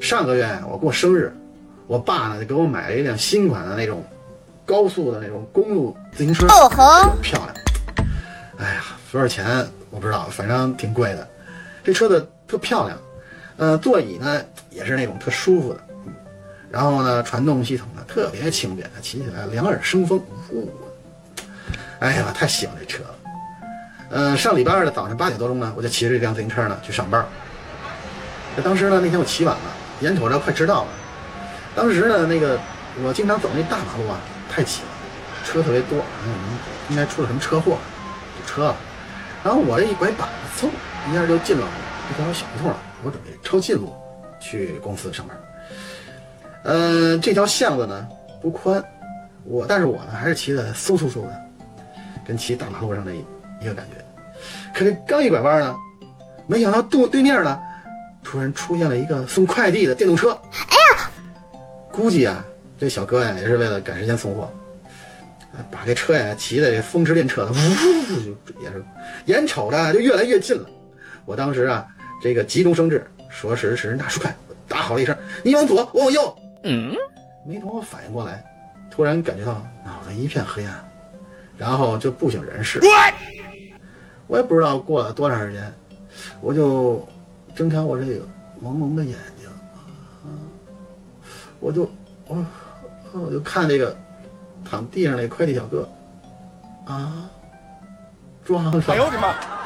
上个月我过生日，我爸呢就给我买了一辆新款的那种高速的那种公路自行车，哦吼，漂亮。哎呀，多少钱我不知道，反正挺贵的。这车子特漂亮，呃，座椅呢也是那种特舒服的，嗯，然后呢，传动系统呢特别轻便，骑起来两耳生风。呜哎呀，太喜欢这车了。呃，上礼拜二的早上八点多钟呢，我就骑着这辆自行车呢去上班。那当时呢，那天我起晚了，眼瞅着快迟到了。当时呢，那个我经常走那大马路啊，太挤了，车特别多，嗯，应该出了什么车祸，堵车了。然后我这一拐板，嗖，一下就进了一条小胡同了。我准备抄近路去公司上班。呃，这条巷子呢不宽，我但是我呢还是骑的嗖嗖嗖的，跟骑大马路上的一个感觉。可是刚一拐弯呢，没想到对对面呢，突然出现了一个送快递的电动车。哎呀，估计啊，这小哥呀也是为了赶时间送货，把这车呀骑的风驰电掣的，呜就也是眼瞅着就越来越近了。我当时啊，这个急中生智，说时迟那时快，我大吼了一声：“你往左，我往右。”嗯，没等我反应过来，突然感觉到脑袋一片黑暗，然后就不省人事。我也不知道过了多长时间，我就睁开我这个朦胧的眼睛，我就我我就看那个躺地上那快递小哥，啊，撞上了！哎呦我的妈！